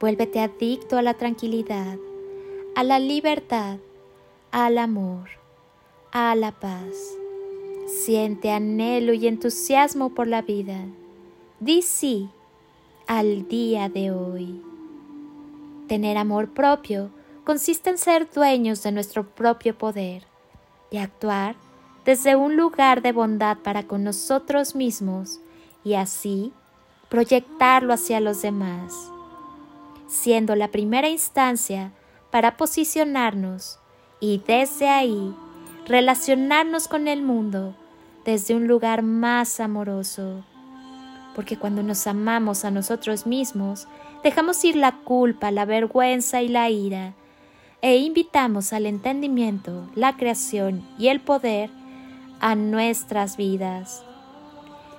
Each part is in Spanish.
Vuélvete adicto a la tranquilidad, a la libertad, al amor, a la paz. Siente anhelo y entusiasmo por la vida. Di sí al día de hoy. Tener amor propio consiste en ser dueños de nuestro propio poder y actuar desde un lugar de bondad para con nosotros mismos y así proyectarlo hacia los demás siendo la primera instancia para posicionarnos y desde ahí relacionarnos con el mundo desde un lugar más amoroso. Porque cuando nos amamos a nosotros mismos, dejamos ir la culpa, la vergüenza y la ira, e invitamos al entendimiento, la creación y el poder a nuestras vidas.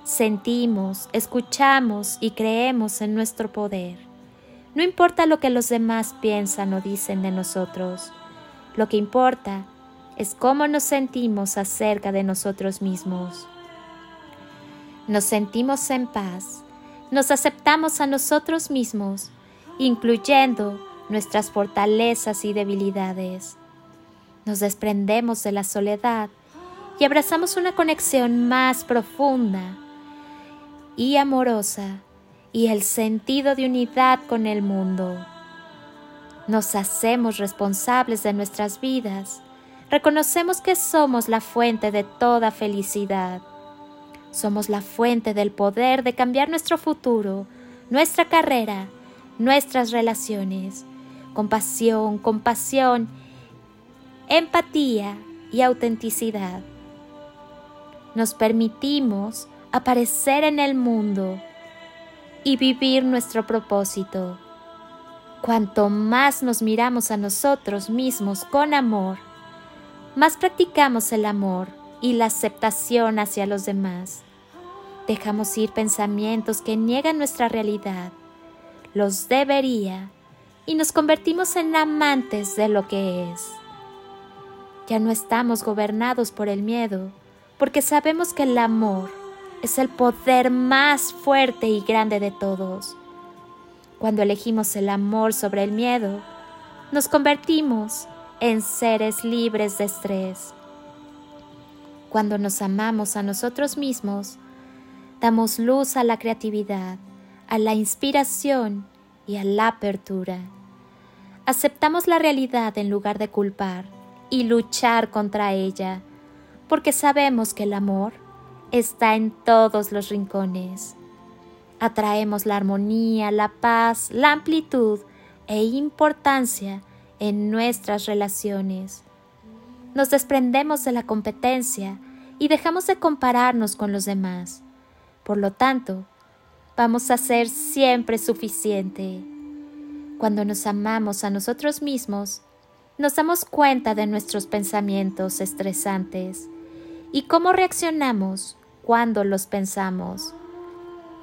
Sentimos, escuchamos y creemos en nuestro poder. No importa lo que los demás piensan o dicen de nosotros, lo que importa es cómo nos sentimos acerca de nosotros mismos. Nos sentimos en paz, nos aceptamos a nosotros mismos, incluyendo nuestras fortalezas y debilidades. Nos desprendemos de la soledad y abrazamos una conexión más profunda y amorosa y el sentido de unidad con el mundo. Nos hacemos responsables de nuestras vidas. Reconocemos que somos la fuente de toda felicidad. Somos la fuente del poder de cambiar nuestro futuro, nuestra carrera, nuestras relaciones. Compasión, compasión, empatía y autenticidad. Nos permitimos aparecer en el mundo y vivir nuestro propósito. Cuanto más nos miramos a nosotros mismos con amor, más practicamos el amor y la aceptación hacia los demás. Dejamos ir pensamientos que niegan nuestra realidad, los debería, y nos convertimos en amantes de lo que es. Ya no estamos gobernados por el miedo, porque sabemos que el amor es el poder más fuerte y grande de todos. Cuando elegimos el amor sobre el miedo, nos convertimos en seres libres de estrés. Cuando nos amamos a nosotros mismos, damos luz a la creatividad, a la inspiración y a la apertura. Aceptamos la realidad en lugar de culpar y luchar contra ella, porque sabemos que el amor está en todos los rincones. Atraemos la armonía, la paz, la amplitud e importancia en nuestras relaciones. Nos desprendemos de la competencia y dejamos de compararnos con los demás. Por lo tanto, vamos a ser siempre suficiente. Cuando nos amamos a nosotros mismos, nos damos cuenta de nuestros pensamientos estresantes y cómo reaccionamos cuando los pensamos.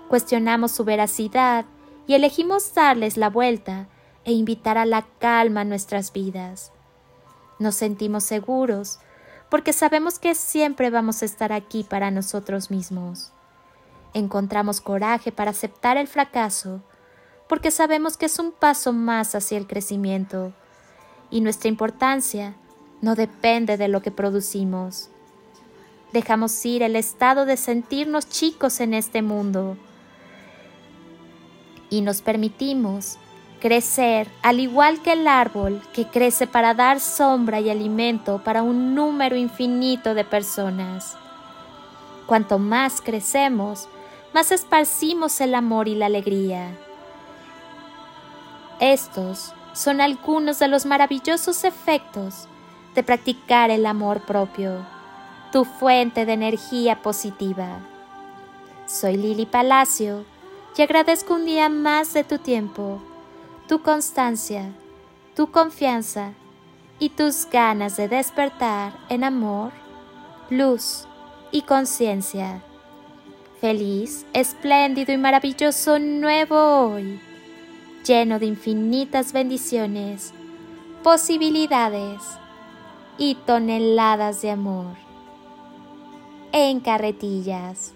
Cuestionamos su veracidad y elegimos darles la vuelta e invitar a la calma a nuestras vidas. Nos sentimos seguros porque sabemos que siempre vamos a estar aquí para nosotros mismos. Encontramos coraje para aceptar el fracaso porque sabemos que es un paso más hacia el crecimiento y nuestra importancia no depende de lo que producimos, Dejamos ir el estado de sentirnos chicos en este mundo y nos permitimos crecer al igual que el árbol que crece para dar sombra y alimento para un número infinito de personas. Cuanto más crecemos, más esparcimos el amor y la alegría. Estos son algunos de los maravillosos efectos de practicar el amor propio tu fuente de energía positiva. Soy Lili Palacio y agradezco un día más de tu tiempo tu constancia, tu confianza y tus ganas de despertar en amor, luz y conciencia. Feliz, espléndido y maravilloso nuevo hoy, lleno de infinitas bendiciones, posibilidades y toneladas de amor. En carretillas.